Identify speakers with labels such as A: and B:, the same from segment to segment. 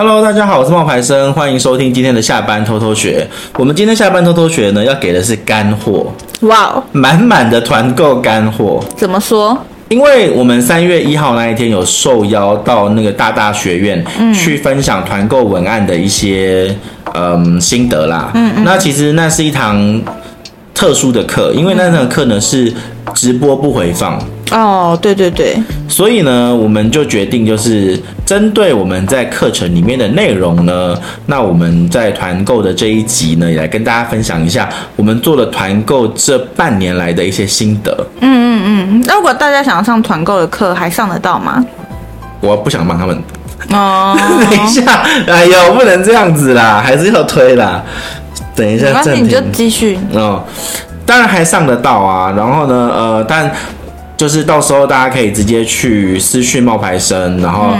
A: Hello，大家好，我是冒牌生，欢迎收听今天的下班偷偷学。我们今天下班偷偷学呢，要给的是干货，
B: 哇哦，
A: 满满的团购干货。
B: 怎么说？
A: 因为我们三月一号那一天有受邀到那个大大学院去分享团购文案的一些嗯心得啦。嗯嗯。那其实那是一堂特殊的课，因为那堂课呢是直播不回放。
B: 哦，对对对。
A: 所以呢，我们就决定就是针对我们在课程里面的内容呢，那我们在团购的这一集呢，也来跟大家分享一下我们做了团购这半年来的一些心得。
B: 嗯嗯嗯。那如果大家想要上团购的课，还上得到吗？
A: 我不想帮他们。
B: 哦。
A: 等一下，哎呦，不能这样子啦，还是要推啦。等一下，
B: 没关系，你就继续。
A: 哦，当然还上得到啊。然后呢，呃，但。就是到时候大家可以直接去私讯冒牌生，然后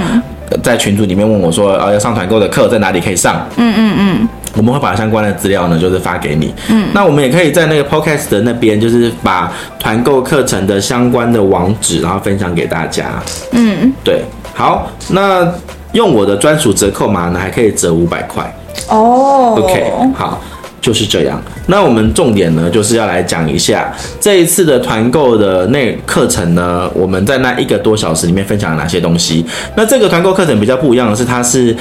A: 在群组里面问我说，呃，要上团购的课在哪里可以上？
B: 嗯嗯嗯，
A: 我们会把相关的资料呢，就是发给你。嗯，那我们也可以在那个 podcast 的那边，就是把团购课程的相关的网址，然后分享给大家。
B: 嗯，
A: 对，好，那用我的专属折扣码呢，还可以折五百块。
B: 哦
A: ，OK，好。就是这样。那我们重点呢，就是要来讲一下这一次的团购的那课程呢，我们在那一个多小时里面分享了哪些东西。那这个团购课程比较不一样的是，它是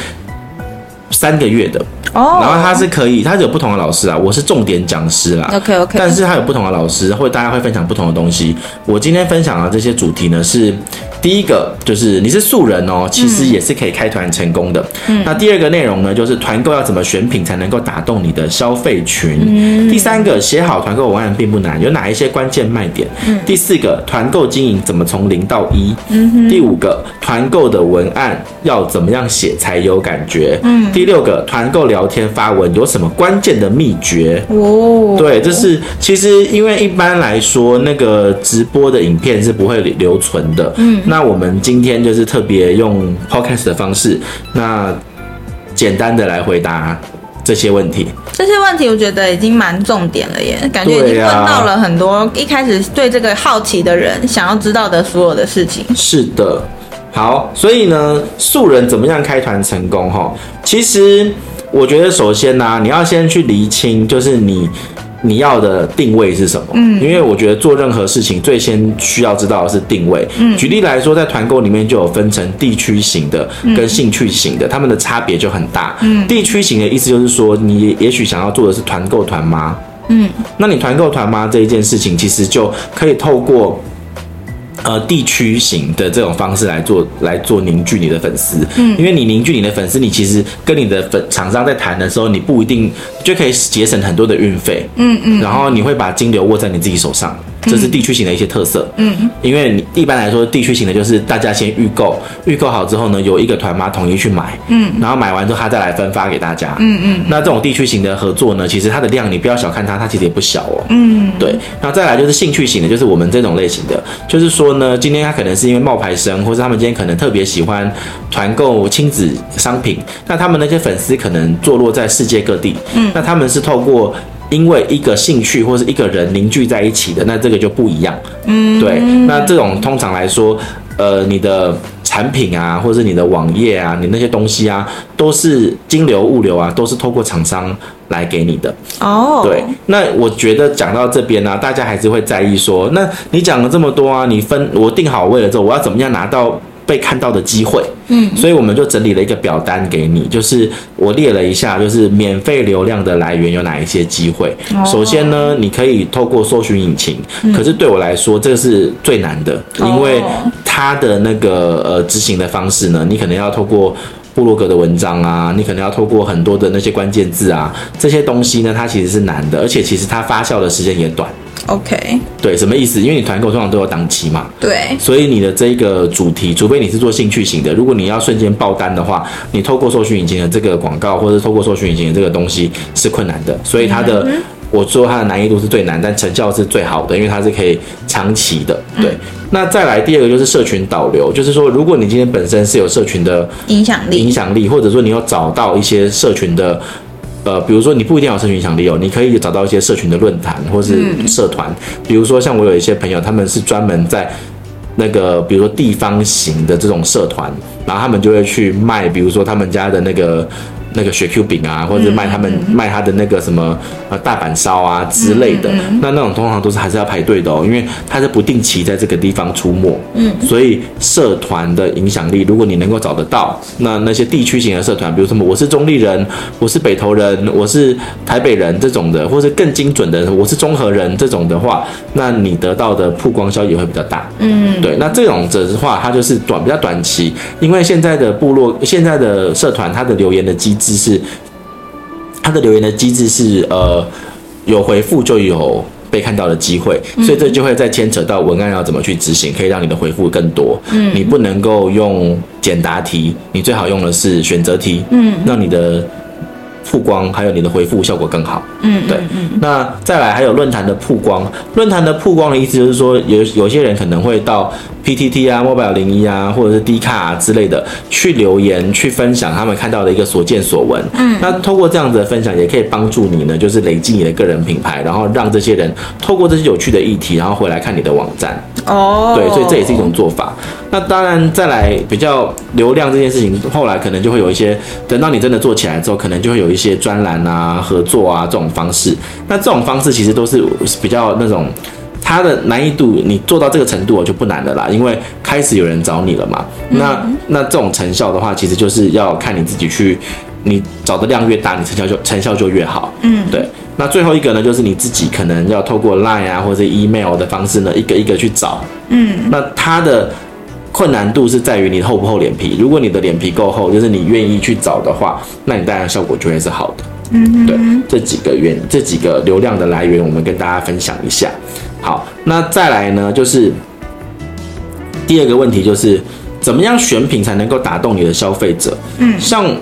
A: 三个月的哦，然后他是可以，他是有不同的老师啊，我是重点讲师啦
B: ，OK OK，
A: 但是他有不同的老师，会大家会分享不同的东西。我今天分享的这些主题呢是。第一个就是你是素人哦，其实也是可以开团成功的。嗯，那第二个内容呢，就是团购要怎么选品才能够打动你的消费群。嗯，第三个写好团购文案并不难，有哪一些关键卖点？嗯，第四个团购经营怎么从零到一？嗯，第五个团购的文案要怎么样写才有感觉？嗯，第六个团购聊天发文有什么关键的秘诀？哦，对，就是其实因为一般来说那个直播的影片是不会留存的。嗯。那我们今天就是特别用 podcast 的方式，那简单的来回答这些问题。
B: 这些问题我觉得已经蛮重点了耶，感觉已经问到了很多一开始对这个好奇的人想要知道的所有的事情。
A: 是的，好，所以呢，素人怎么样开团成功？哈，其实我觉得首先呢、啊，你要先去厘清，就是你。你要的定位是什么？嗯，因为我觉得做任何事情最先需要知道的是定位。嗯，举例来说，在团购里面就有分成地区型的跟兴趣型的，他们的差别就很大。嗯，地区型的意思就是说，你也许想要做的是团购团妈。嗯，那你团购团妈这一件事情，其实就可以透过。呃，地区型的这种方式来做，来做凝聚你的粉丝。嗯，因为你凝聚你的粉丝，你其实跟你的粉厂商在谈的时候，你不一定就可以节省很多的运费。嗯嗯，然后你会把金流握在你自己手上。这是地区型的一些特色，嗯，因为你一般来说地区型的就是大家先预购，预购好之后呢，有一个团妈统一去买，嗯，然后买完之后他再来分发给大家，嗯嗯，那这种地区型的合作呢，其实它的量你不要小看它，它其实也不小哦，嗯，对，然后再来就是兴趣型的，就是我们这种类型的，就是说呢，今天他可能是因为冒牌生，或是他们今天可能特别喜欢团购亲子商品，那他们那些粉丝可能坐落在世界各地，嗯，那他们是透过。因为一个兴趣或是一个人凝聚在一起的，那这个就不一样。嗯，对。那这种通常来说，呃，你的产品啊，或者是你的网页啊，你那些东西啊，都是金流、物流啊，都是透过厂商来给你的。哦，对。那我觉得讲到这边呢、啊，大家还是会在意说，那你讲了这么多啊，你分我定好位了之后，我要怎么样拿到？被看到的机会，嗯，所以我们就整理了一个表单给你，就是我列了一下，就是免费流量的来源有哪一些机会。哦、首先呢，你可以透过搜寻引擎，嗯、可是对我来说，这个是最难的，因为它的那个呃执行的方式呢，你可能要透过部落格的文章啊，你可能要透过很多的那些关键字啊，这些东西呢，它其实是难的，而且其实它发酵的时间也短。
B: OK，
A: 对，什么意思？因为你团购通常都有档期嘛，
B: 对，
A: 所以你的这个主题，除非你是做兴趣型的，如果你要瞬间爆单的话，你透过搜寻引擎的这个广告，或者透过搜寻引擎的这个东西是困难的。所以它的，嗯、我说它的难易度是最难，但成效是最好的，因为它是可以长期的。对，嗯、那再来第二个就是社群导流，就是说如果你今天本身是有社群的影响力，影响力，或者说你有找到一些社群的。呃，比如说你不一定要有社群影响力哦，你可以找到一些社群的论坛或是社团，比如说像我有一些朋友，他们是专门在那个比如说地方型的这种社团，然后他们就会去卖，比如说他们家的那个。那个雪 Q 饼啊，或者卖他们、嗯、卖他的那个什么呃大阪烧啊之类的，那那种通常都是还是要排队的哦，因为他是不定期在这个地方出没，嗯，所以社团的影响力，如果你能够找得到，那那些地区型的社团，比如什么我是中立人，我是北投人，我是台北人这种的，或者更精准的，我是中和人这种的话，那你得到的曝光效益会比较大，嗯，对，那这种的话，它就是短比较短期，因为现在的部落现在的社团，它的留言的机制。是，他的留言的机制是，呃，有回复就有被看到的机会，所以这就会再牵扯到文案要怎么去执行，可以让你的回复更多。嗯，你不能够用简答题，你最好用的是选择题，嗯，让你的。曝光还有你的回复效果更好，嗯，对，嗯，那再来还有论坛的曝光，论坛的曝光的意思就是说有有些人可能会到 PTT 啊、Mobile 01啊，或者是 D 卡啊之类的去留言去分享他们看到的一个所见所闻，嗯，那透过这样子的分享也可以帮助你呢，就是累积你的个人品牌，然后让这些人透过这些有趣的议题，然后回来看你的网站，哦，对，所以这也是一种做法。那当然再来比较流量这件事情，后来可能就会有一些，等到你真的做起来之后，可能就会有一些。专栏啊、合作啊这种方式，那这种方式其实都是比较那种，它的难易度你做到这个程度就不难的啦，因为开始有人找你了嘛。那那这种成效的话，其实就是要看你自己去，你找的量越大，你成效就成效就越好。嗯，对。那最后一个呢，就是你自己可能要透过 Line 啊或者 Email 的方式呢，一个一个去找。嗯，那它的。困难度是在于你厚不厚脸皮。如果你的脸皮够厚，就是你愿意去找的话，那你当然效果就会是好的。嗯，对，这几个原这几个流量的来源，我们跟大家分享一下。好，那再来呢，就是第二个问题，就是怎么样选品才能够打动你的消费者？嗯，像哦。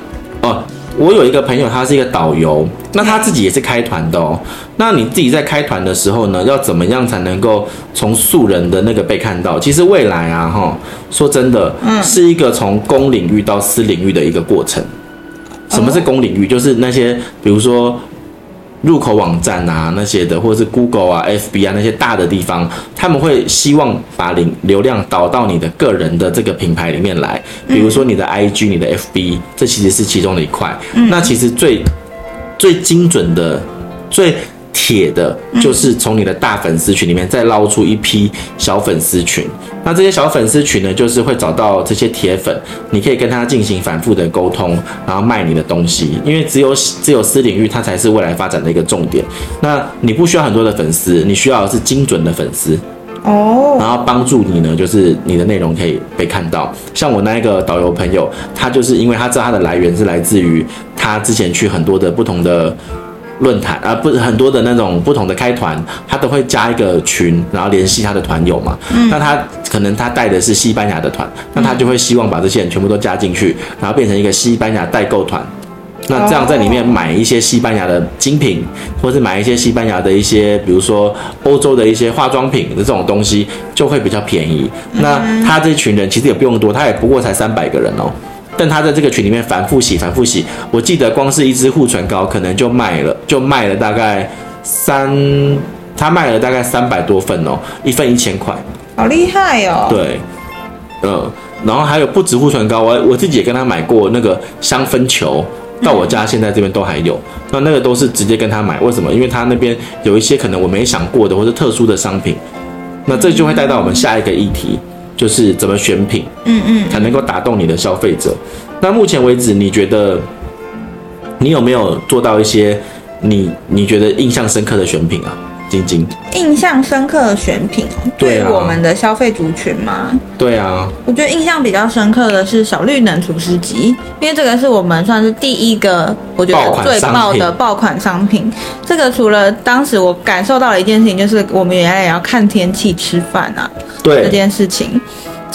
A: 我有一个朋友，他是一个导游，那他自己也是开团的哦。那你自己在开团的时候呢，要怎么样才能够从素人的那个被看到？其实未来啊，哈，说真的，嗯，是一个从公领域到私领域的一个过程。什么是公领域？就是那些，比如说。入口网站啊，那些的，或者是 Google 啊、FB 啊那些大的地方，他们会希望把流流量导到你的个人的这个品牌里面来，比如说你的 IG、你的 FB，这其实是其中的一块。那其实最最精准的最。铁的，就是从你的大粉丝群里面再捞出一批小粉丝群。那这些小粉丝群呢，就是会找到这些铁粉，你可以跟他进行反复的沟通，然后卖你的东西。因为只有只有私领域，它才是未来发展的一个重点。那你不需要很多的粉丝，你需要的是精准的粉丝哦，然后帮助你呢，就是你的内容可以被看到。像我那一个导游朋友，他就是因为他知道他的来源是来自于他之前去很多的不同的。论坛啊，不是很多的那种不同的开团，他都会加一个群，然后联系他的团友嘛。嗯。那他可能他带的是西班牙的团，那他就会希望把这些人全部都加进去，然后变成一个西班牙代购团。那这样在里面买一些西班牙的精品，或是买一些西班牙的一些，比如说欧洲的一些化妆品的这种东西，就会比较便宜。那他这群人其实也不用多，他也不过才三百个人哦。但他在这个群里面反复洗，反复洗，我记得光是一支护唇膏可能就卖了，就卖了大概三，他卖了大概三百多份哦，一份一千块，
B: 好厉害哦。
A: 对，嗯，然后还有不止护唇膏，我我自己也跟他买过那个香氛球，到我家现在这边都还有，那那个都是直接跟他买，为什么？因为他那边有一些可能我没想过的或者特殊的商品，那这就会带到我们下一个议题。就是怎么选品，嗯嗯，才能够打动你的消费者。那目前为止，你觉得你有没有做到一些你你觉得印象深刻的选品啊？
B: 印象深刻的选品，对我们的消费族群吗？
A: 对啊，
B: 我觉得印象比较深刻的是小绿能除湿机，因为这个是我们算是第一个我觉得最爆的爆款商品。这个除了当时我感受到了一件事情，就是我们原来也要看天气吃饭啊，对这件事情。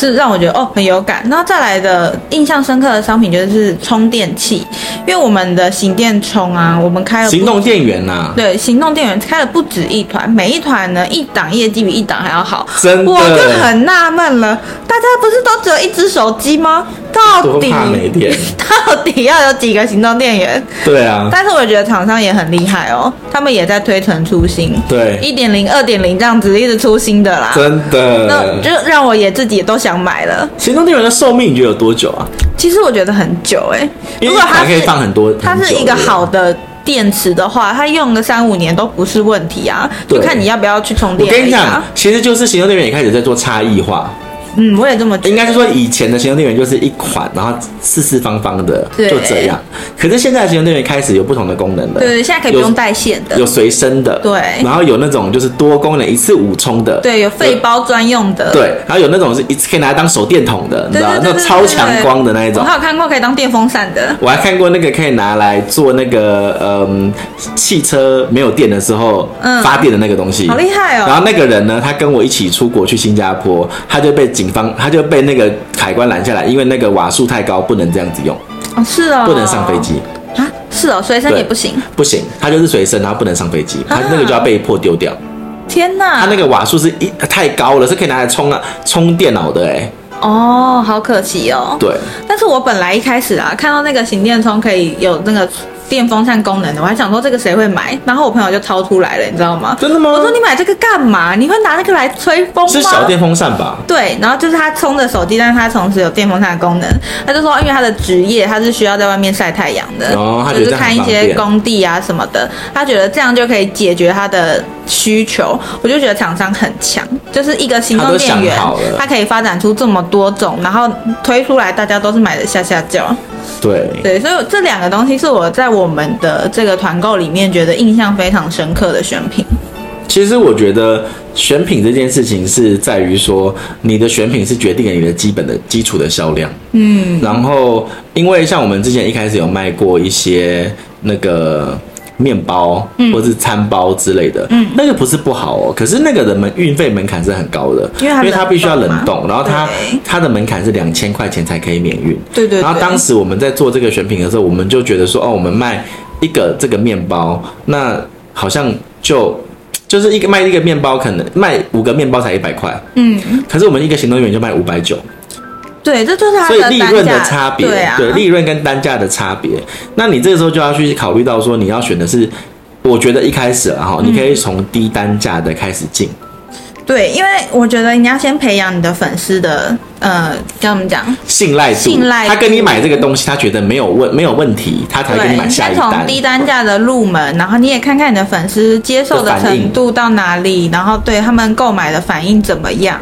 B: 是让我觉得哦很有感，然后再来的印象深刻的商品就是充电器，因为我们的行电充啊，我们开了
A: 行动电源呐、啊，
B: 对，行动电源开了不止一团，每一团呢一档业绩比一档还要好，
A: 真的，
B: 我就很纳闷了，大家不是都只有一只手机吗？到底
A: 怕没电？
B: 底要有几个行动电源？
A: 对啊。
B: 但是我觉得厂商也很厉害哦，他们也在推陈出新。
A: 对，
B: 一点零、二点零这样子一直出新的啦。
A: 真的。
B: 那就让我也自己也都想买了。
A: 行动电源的寿命你觉得有多久啊？
B: 其实我觉得很久哎、欸，
A: 如果它可以放很多，
B: 它是一个好的电池的话，它用个三五年都不是问题啊。就看你要不要去充电。
A: 我跟你讲，其实就是行动电源也开始在做差异化。
B: 嗯，我也这么觉得。
A: 应该是说以前的行动电源就是一款，然后四四方方的，就这样。可是现在的行动电源开始有不同的功能了。
B: 对，现在可以不用带线的，
A: 有随身的。
B: 对。
A: 然后有那种就是多功能一次五充的。
B: 对，有废包专用的。
A: 对，然后有那种是一次可以拿来当手电筒的，你知道那种超强光的那一种。
B: 我还有看过可以当电风扇的。
A: 我还看过那个可以拿来做那个嗯汽车没有电的时候发电的那个东西。
B: 好厉害哦！
A: 然后那个人呢，他跟我一起出国去新加坡，他就被警方，他就被。那个海关拦下来，因为那个瓦数太高，不能这样子用。
B: 哦，是哦，
A: 不能上飞机
B: 啊？是哦，随身也不行。
A: 不行，他就是随身，然后不能上飞机，他那个就要被迫丢掉。
B: 天哪！他
A: 那个瓦数是一太高了，是可以拿来充啊充电脑的哎。
B: 哦，好可惜哦。
A: 对。
B: 但是我本来一开始啊，看到那个行电充可以有那个。电风扇功能的，我还想说这个谁会买，然后我朋友就掏出来了，你知道吗？
A: 真的吗？
B: 我说你买这个干嘛？你会拿那个来吹风吗？
A: 是小电风扇吧？
B: 对，然后就是他充着手机，但是他同时有电风扇的功能。他就说，因为他的职业他是需要在外面晒太阳的，
A: 哦，
B: 就是看一些工地啊什么的，他觉得这样就可以解决他的需求。我就觉得厂商很强，就是一个行动电源，它可以发展出这么多种，然后推出来大家都是买的下下叫。
A: 对
B: 对，所以这两个东西是我在我们的这个团购里面觉得印象非常深刻的选品。
A: 其实我觉得选品这件事情是在于说，你的选品是决定了你的基本的基础的销量。嗯，然后因为像我们之前一开始有卖过一些那个。面包，或是餐包之类的，嗯，那个不是不好哦，可是那个的门运费门槛是很高的，因为因为它必须要冷冻，然后它它的门槛是两千块钱才可以免运，
B: 对对。
A: 然后当时我们在做这个选品的时候，我们就觉得说，哦，我们卖一个这个面包，那好像就就是一个卖一个面包，可能卖五个面包才一百块，嗯，可是我们一个行动员就卖五百九。
B: 对，这就是它的
A: 所以利润的差别，
B: 对啊，
A: 对，利润跟单价的差别。那你这个时候就要去考虑到说，你要选的是，我觉得一开始哈，你可以从低单价的开始进。
B: 对，因为我觉得你要先培养你的粉丝的。呃，跟我们讲
A: 信赖度，信赖他跟你买这个东西，他觉得没有问没有问题，他才会跟你买下一单。
B: 从低单价的入门，然后你也看看你的粉丝接受的程度到哪里，然后对他们购买的反应怎么样，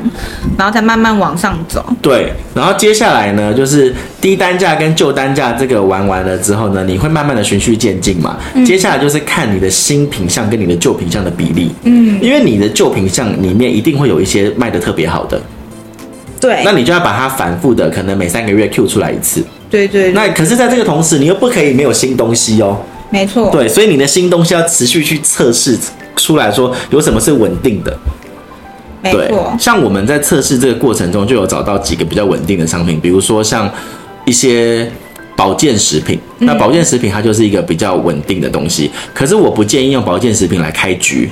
B: 然后才慢慢往上走。
A: 对，然后接下来呢，就是低单价跟旧单价这个玩完了之后呢，你会慢慢的循序渐进嘛。嗯、接下来就是看你的新品相跟你的旧品相的比例。嗯，因为你的旧品相里面一定会有一些卖的特别好的。
B: 对，
A: 那你就要把它反复的，可能每三个月 Q 出来一次。
B: 对，对对。
A: 那可是，在这个同时，你又不可以没有新东西哦。
B: 没错。
A: 对，所以你的新东西要持续去测试出来说有什么是稳定的。
B: 没错。
A: 像我们在测试这个过程中，就有找到几个比较稳定的商品，比如说像一些保健食品。嗯、那保健食品它就是一个比较稳定的东西，可是我不建议用保健食品来开局。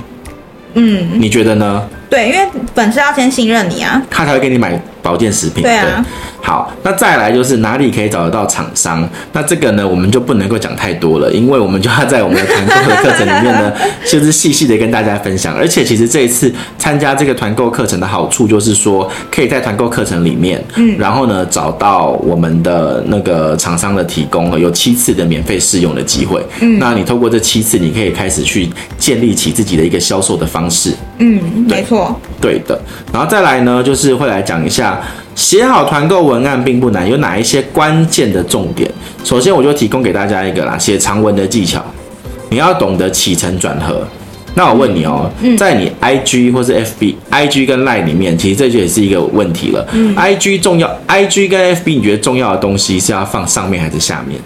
A: 嗯，你觉得呢？
B: 对，因为粉丝要先信任你啊，
A: 他才会给你买保健食品。
B: 对啊。对
A: 好，那再来就是哪里可以找得到厂商？那这个呢，我们就不能够讲太多了，因为我们就要在我们的团购的课程里面呢，就是细细的跟大家分享。而且其实这一次参加这个团购课程的好处就是说，可以在团购课程里面，嗯，然后呢找到我们的那个厂商的提供，有七次的免费试用的机会。嗯，那你透过这七次，你可以开始去建立起自己的一个销售的方式。
B: 嗯，没错，
A: 对的。然后再来呢，就是会来讲一下。写好团购文案并不难，有哪一些关键的重点？首先，我就提供给大家一个啦，写长文的技巧。你要懂得起承转合。那我问你哦，在你 IG 或是 FB，IG 跟 Line 里面，其实这就也是一个问题了。IG 重要，IG 跟 FB，你觉得重要的东西是要放上面还是下面？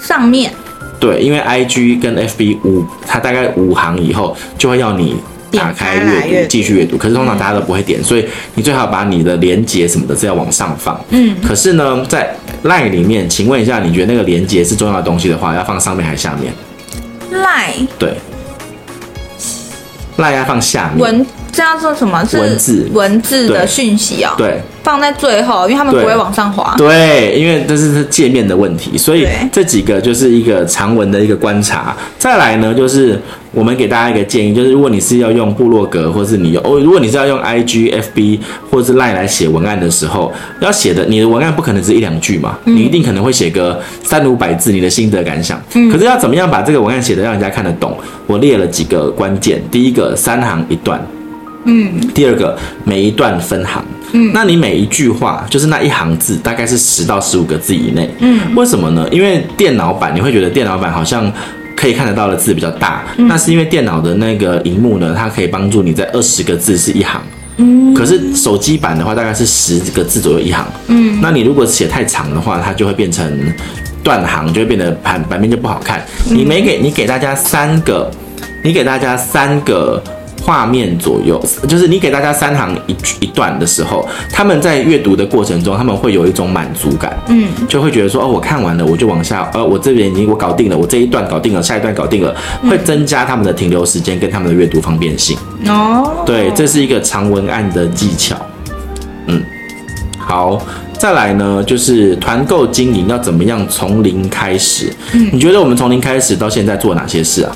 B: 上面。
A: 对，因为 IG 跟 FB 五，它大概五行以后就会要你。打开阅读，继续阅读。可是通常大家都不会点，所以你最好把你的连接什么的是要往上放。嗯。可是呢，在 Line 里面，请问一下，你觉得那个连接是重要的东西的话，要放上面还是下面
B: ？Line。
A: 对。Line 要放下面。
B: 文这样做什么？是
A: 文字
B: 文字的讯息哦。
A: 对，
B: 放在最后，因为他们不会往上滑。
A: 对，因为这是界面的问题，所以这几个就是一个长文的一个观察。再来呢，就是我们给大家一个建议，就是如果你是要用部落格，或是你用哦，如果你是要用 IG、FB 或者是 Line 来写文案的时候，要写的你的文案不可能只一两句嘛，嗯、你一定可能会写个三五百字，你的心得感想。嗯。可是要怎么样把这个文案写得让人家看得懂？我列了几个关键，第一个三行一段。嗯，第二个每一段分行，嗯，那你每一句话就是那一行字，大概是十到十五个字以内，嗯，为什么呢？因为电脑版你会觉得电脑版好像可以看得到的字比较大，嗯，那是因为电脑的那个荧幕呢，它可以帮助你在二十个字是一行，嗯，可是手机版的话大概是十个字左右一行，嗯，那你如果写太长的话，它就会变成断行，就会变得版版面就不好看。你没给你给大家三个，你给大家三个。画面左右，就是你给大家三行一一段的时候，他们在阅读的过程中，他们会有一种满足感，嗯，就会觉得说，哦，我看完了，我就往下，呃，我这边已经我搞定了，我这一段搞定了，下一段搞定了，会增加他们的停留时间跟他们的阅读方便性。哦，对，这是一个长文案的技巧。嗯，好，再来呢，就是团购经营要怎么样从零开始？嗯，你觉得我们从零开始到现在做哪些事啊？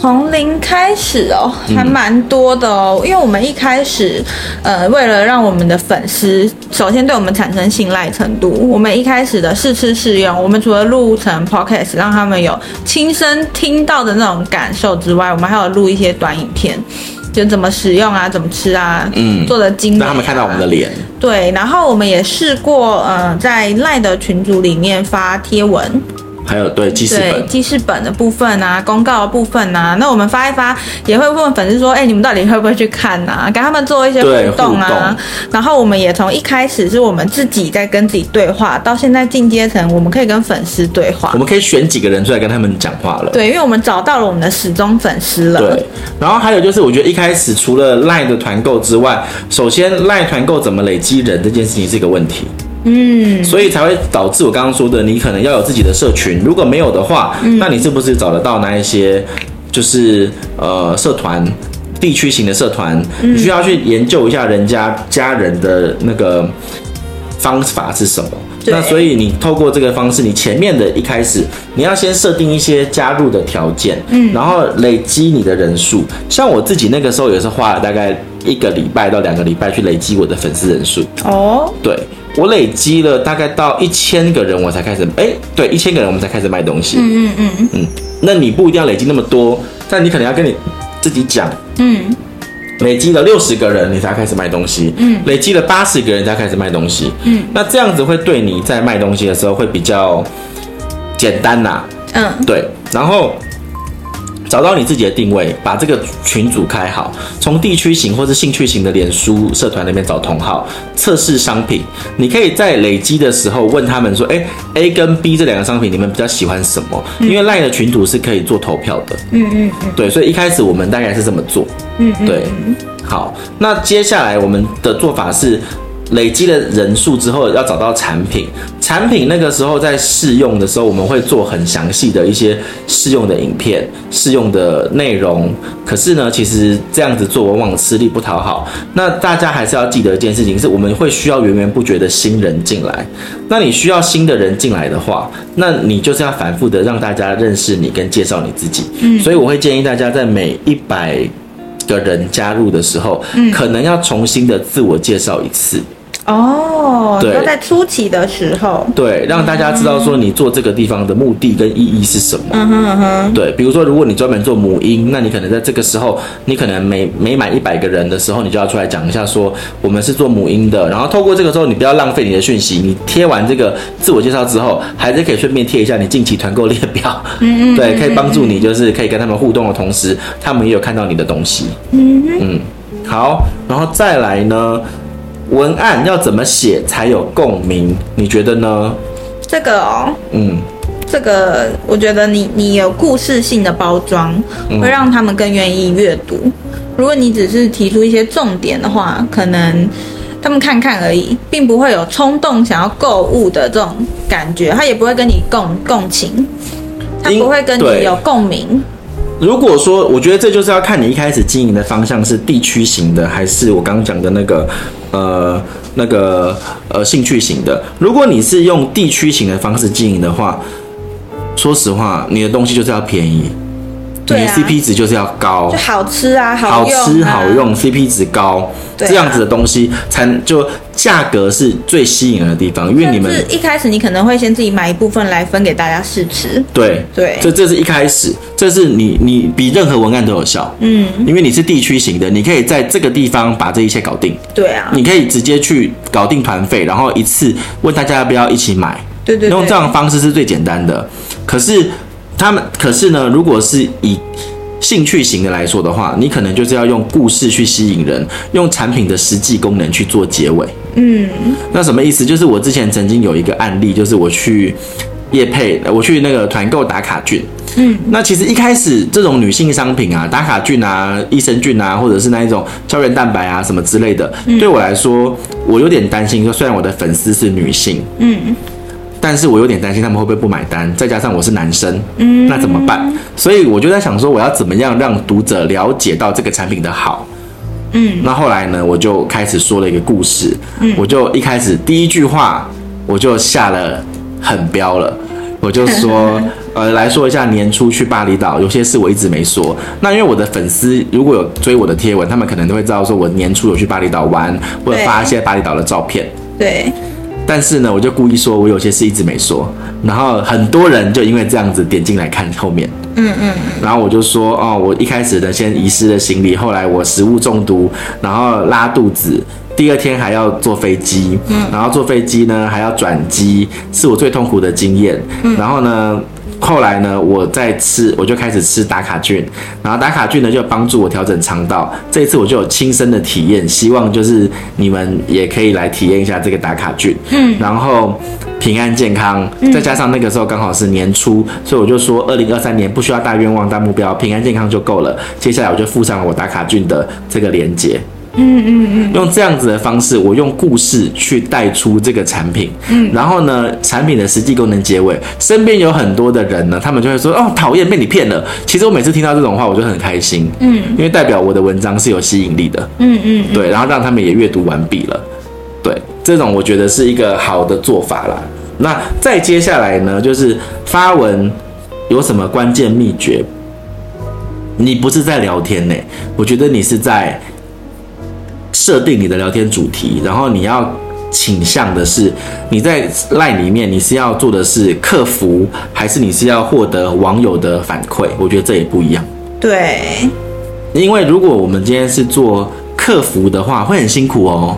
B: 从零开始哦，还蛮多的哦。因为我们一开始，呃，为了让我们的粉丝首先对我们产生信赖程度，我们一开始的试吃试用，我们除了录成 podcast 让他们有亲身听到的那种感受之外，我们还有录一些短影片，就怎么使用啊，怎么吃啊，嗯，做的精美啊，
A: 让他们看到我们的脸。
B: 对，然后我们也试过，呃，在赖的群组里面发贴文。
A: 还有对记事本，
B: 记事本的部分啊，公告的部分啊，那我们发一发，也会问粉丝说，哎、欸，你们到底会不会去看啊？跟他们做一些互动啊。动然后我们也从一开始是我们自己在跟自己对话，到现在进阶成我们可以跟粉丝对话。
A: 我们可以选几个人出来跟他们讲话了。
B: 对，因为我们找到了我们的始终粉丝了。
A: 对。然后还有就是，我觉得一开始除了赖的团购之外，首先赖团购怎么累积人这件事情是一个问题。嗯，所以才会导致我刚刚说的，你可能要有自己的社群，如果没有的话，嗯、那你是不是找得到那一些，就是呃社团，地区型的社团，嗯、你需要去研究一下人家家人的那个方法是什么？对那所以你透过这个方式，你前面的一开始，你要先设定一些加入的条件，嗯，然后累积你的人数。像我自己那个时候也是花了大概一个礼拜到两个礼拜去累积我的粉丝人数。哦，对。我累积了大概到一千个人，我才开始哎，对，一千个人我们才开始卖东西。嗯嗯嗯嗯，那你不一定要累积那么多，但你可能要跟你自己讲，嗯，累积了六十个人，你才开始卖东西。嗯，累积了八十个人才开始卖东西。嗯，那这样子会对你在卖东西的时候会比较简单呐。嗯，对，然后。找到你自己的定位，把这个群组开好，从地区型或是兴趣型的脸书社团那边找同好，测试商品。你可以在累积的时候问他们说：“哎，A 跟 B 这两个商品，你们比较喜欢什么？”因为 LINE 的群组是可以做投票的。嗯嗯嗯。对，所以一开始我们大概是这么做。嗯嗯。对，好，那接下来我们的做法是。累积了人数之后，要找到产品。产品那个时候在试用的时候，我们会做很详细的一些试用的影片、试用的内容。可是呢，其实这样子做往往吃力不讨好。那大家还是要记得一件事情，是我们会需要源源不绝的新人进来。那你需要新的人进来的话，那你就是要反复的让大家认识你跟介绍你自己。嗯，所以我会建议大家在每一百个人加入的时候，嗯，可能要重新的自我介绍一次。
B: 哦，对，在初期的时候，
A: 对，让大家知道说你做这个地方的目的跟意义是什么。嗯哼嗯哼，对，比如说如果你专门做母婴，那你可能在这个时候，你可能每每满一百个人的时候，你就要出来讲一下说我们是做母婴的。然后透过这个时候，你不要浪费你的讯息，你贴完这个自我介绍之后，还是可以顺便贴一下你近期团购列表。嗯嗯，对，可以帮助你，就是可以跟他们互动的同时，他们也有看到你的东西。嗯嗯，好，然后再来呢？文案要怎么写才有共鸣？你觉得呢？
B: 这个哦，嗯，这个我觉得你你有故事性的包装，会让他们更愿意阅读。嗯、如果你只是提出一些重点的话，可能他们看看而已，并不会有冲动想要购物的这种感觉，他也不会跟你共共情，他不会跟你有共鸣。
A: 如果说，我觉得这就是要看你一开始经营的方向是地区型的，还是我刚刚讲的那个，呃，那个呃兴趣型的。如果你是用地区型的方式经营的话，说实话，你的东西就是要便宜。对啊，你 CP 值就是要高，
B: 就好吃啊，
A: 好用啊，好吃好用，CP 值高，啊，这样子的东西才就价格是最吸引人的地方。因为你们
B: 一开始你可能会先自己买一部分来分给大家试吃。
A: 对
B: 对，
A: 这这是一开始，这是你你比任何文案都有效。嗯，因为你是地区型的，你可以在这个地方把这一切搞定。
B: 对啊，
A: 你可以直接去搞定团费，然后一次问大家要不要一起买。
B: 对对，对，
A: 用这样的方式是最简单的。可是。他们可是呢，如果是以兴趣型的来说的话，你可能就是要用故事去吸引人，用产品的实际功能去做结尾。嗯，那什么意思？就是我之前曾经有一个案例，就是我去夜配，我去那个团购打卡菌。嗯，那其实一开始这种女性商品啊，打卡菌啊、益生菌啊，或者是那一种胶原蛋白啊什么之类的，对我来说，我有点担心。说虽然我的粉丝是女性，嗯。但是我有点担心他们会不会不买单，再加上我是男生，嗯，那怎么办？所以我就在想说，我要怎么样让读者了解到这个产品的好，嗯，那后来呢，我就开始说了一个故事，嗯，我就一开始第一句话我就下了狠标了，我就说，呃，来说一下年初去巴厘岛，有些事我一直没说。那因为我的粉丝如果有追我的贴文，他们可能都会知道说我年初有去巴厘岛玩，或者发一些巴厘岛的照片，
B: 对。
A: 但是呢，我就故意说，我有些事一直没说，然后很多人就因为这样子点进来看后面，嗯嗯，然后我就说，哦，我一开始的先遗失了行李，后来我食物中毒，然后拉肚子，第二天还要坐飞机，嗯，然后坐飞机呢还要转机，是我最痛苦的经验，嗯，然后呢。后来呢，我在吃，我就开始吃打卡菌，然后打卡菌呢就帮助我调整肠道。这一次我就有亲身的体验，希望就是你们也可以来体验一下这个打卡菌。嗯，然后平安健康，再加上那个时候刚好是年初，所以我就说二零二三年不需要大愿望、大目标，平安健康就够了。接下来我就附上了我打卡菌的这个连结。嗯嗯嗯，用这样子的方式，我用故事去带出这个产品，嗯，然后呢，产品的实际功能结尾，身边有很多的人呢，他们就会说，哦，讨厌被你骗了。其实我每次听到这种话，我就很开心，嗯，因为代表我的文章是有吸引力的，嗯嗯，对，然后让他们也阅读完毕了，对，这种我觉得是一个好的做法啦。那再接下来呢，就是发文有什么关键秘诀？你不是在聊天呢，我觉得你是在。设定你的聊天主题，然后你要倾向的是你在 LINE 里面，你是要做的是客服，还是你是要获得网友的反馈？我觉得这也不一样。
B: 对，
A: 因为如果我们今天是做客服的话，会很辛苦哦。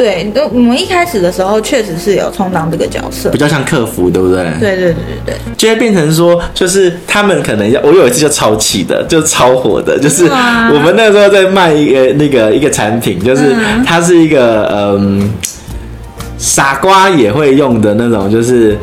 B: 对，都我们一开始的时候确实是有充当这个角色，
A: 比较像客服，对不对？
B: 对对对对对，
A: 就会变成说，就是他们可能要，我有一次就超气的，就超火的，就是我们那时候在卖一个那个一个产品，就是它是一个嗯，傻瓜也会用的那种，就是。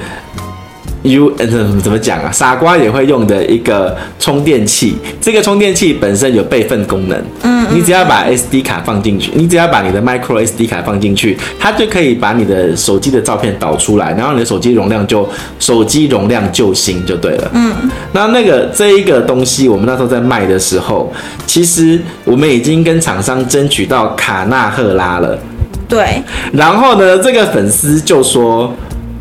A: U 呃怎么讲啊？傻瓜也会用的一个充电器，这个充电器本身有备份功能。嗯，你只要把 SD 卡放进去，你只要把你的 micro SD 卡放进去，它就可以把你的手机的照片导出来，然后你的手机容量就手机容量救星就对了。嗯，那那个这一个东西，我们那时候在卖的时候，其实我们已经跟厂商争取到卡纳赫拉了。
B: 对，
A: 然后呢，这个粉丝就说。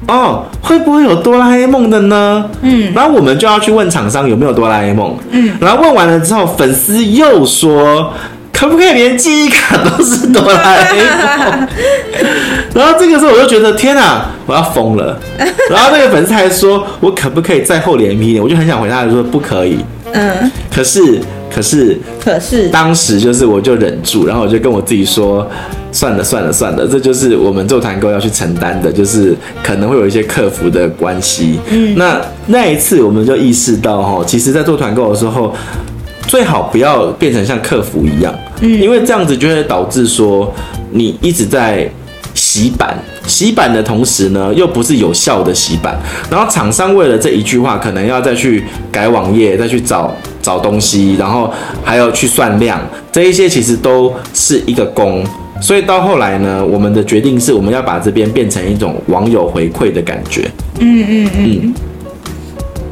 A: 哦，会不会有哆啦 A 梦的呢？嗯，然后我们就要去问厂商有没有哆啦 A 梦。嗯，然后问完了之后，粉丝又说，可不可以连记忆卡都是哆啦 A 梦？然后这个时候我就觉得天哪，我要疯了。然后那个粉丝还说，我可不可以再厚脸皮一点？我就很想回答他说不可以。嗯，可是。可是，
B: 可是
A: 当时就是我就忍住，然后我就跟我自己说，算了算了算了，这就是我们做团购要去承担的，就是可能会有一些客服的关系。嗯，那那一次我们就意识到哈，其实，在做团购的时候，最好不要变成像客服一样，嗯，因为这样子就会导致说你一直在。洗版，洗版的同时呢，又不是有效的洗版。然后厂商为了这一句话，可能要再去改网页，再去找找东西，然后还要去算量，这一些其实都是一个工。所以到后来呢，我们的决定是，我们要把这边变成一种网友回馈的感觉。嗯嗯嗯。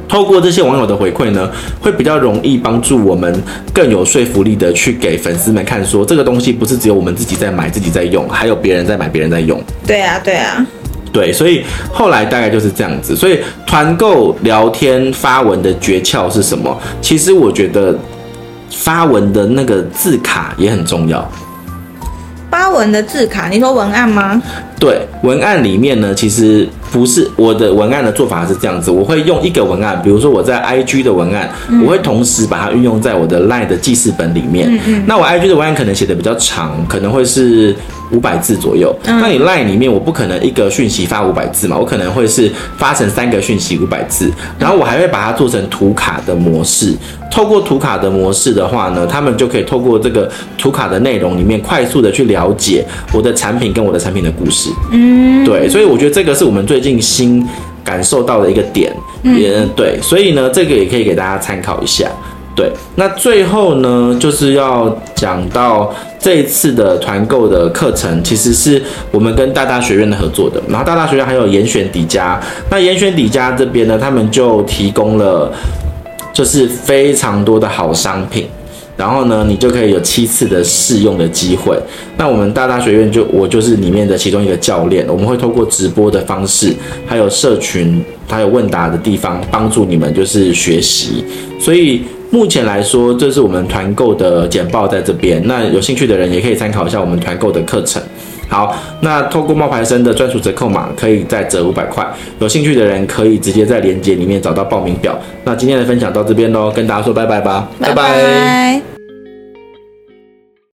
A: 透过这些网友的回馈呢，会比较容易帮助我们更有说服力的去给粉丝们看，说这个东西不是只有我们自己在买、自己在用，还有别人在买、别人在用。
B: 对啊，对啊，
A: 对，所以后来大概就是这样子。所以团购聊天发文的诀窍是什么？其实我觉得发文的那个字卡也很重要。
B: 发文的字卡，你说文案吗？
A: 对，文案里面呢，其实不是我的文案的做法是这样子，我会用一个文案，比如说我在 IG 的文案，嗯、我会同时把它运用在我的 LINE 的记事本里面。嗯嗯，那我 IG 的文案可能写的比较长，可能会是。五百字左右，那你 LINE 里面我不可能一个讯息发五百字嘛，我可能会是发成三个讯息五百字，然后我还会把它做成图卡的模式。透过图卡的模式的话呢，他们就可以透过这个图卡的内容里面快速的去了解我的产品跟我的产品的故事。嗯，对，所以我觉得这个是我们最近新感受到的一个点，也对，所以呢，这个也可以给大家参考一下。对，那最后呢，就是要讲到这一次的团购的课程，其实是我们跟大大学院的合作的。然后大大学院还有严选底家，那严选底家这边呢，他们就提供了就是非常多的好商品，然后呢，你就可以有七次的试用的机会。那我们大大学院就我就是里面的其中一个教练，我们会透过直播的方式，还有社群，还有问答的地方，帮助你们就是学习，所以。目前来说，这是我们团购的简报在这边。那有兴趣的人也可以参考一下我们团购的课程。好，那透过冒牌生的专属折扣码，可以再折五百块。有兴趣的人可以直接在链接里面找到报名表。那今天的分享到这边喽，跟大家说拜拜吧，拜拜。拜拜。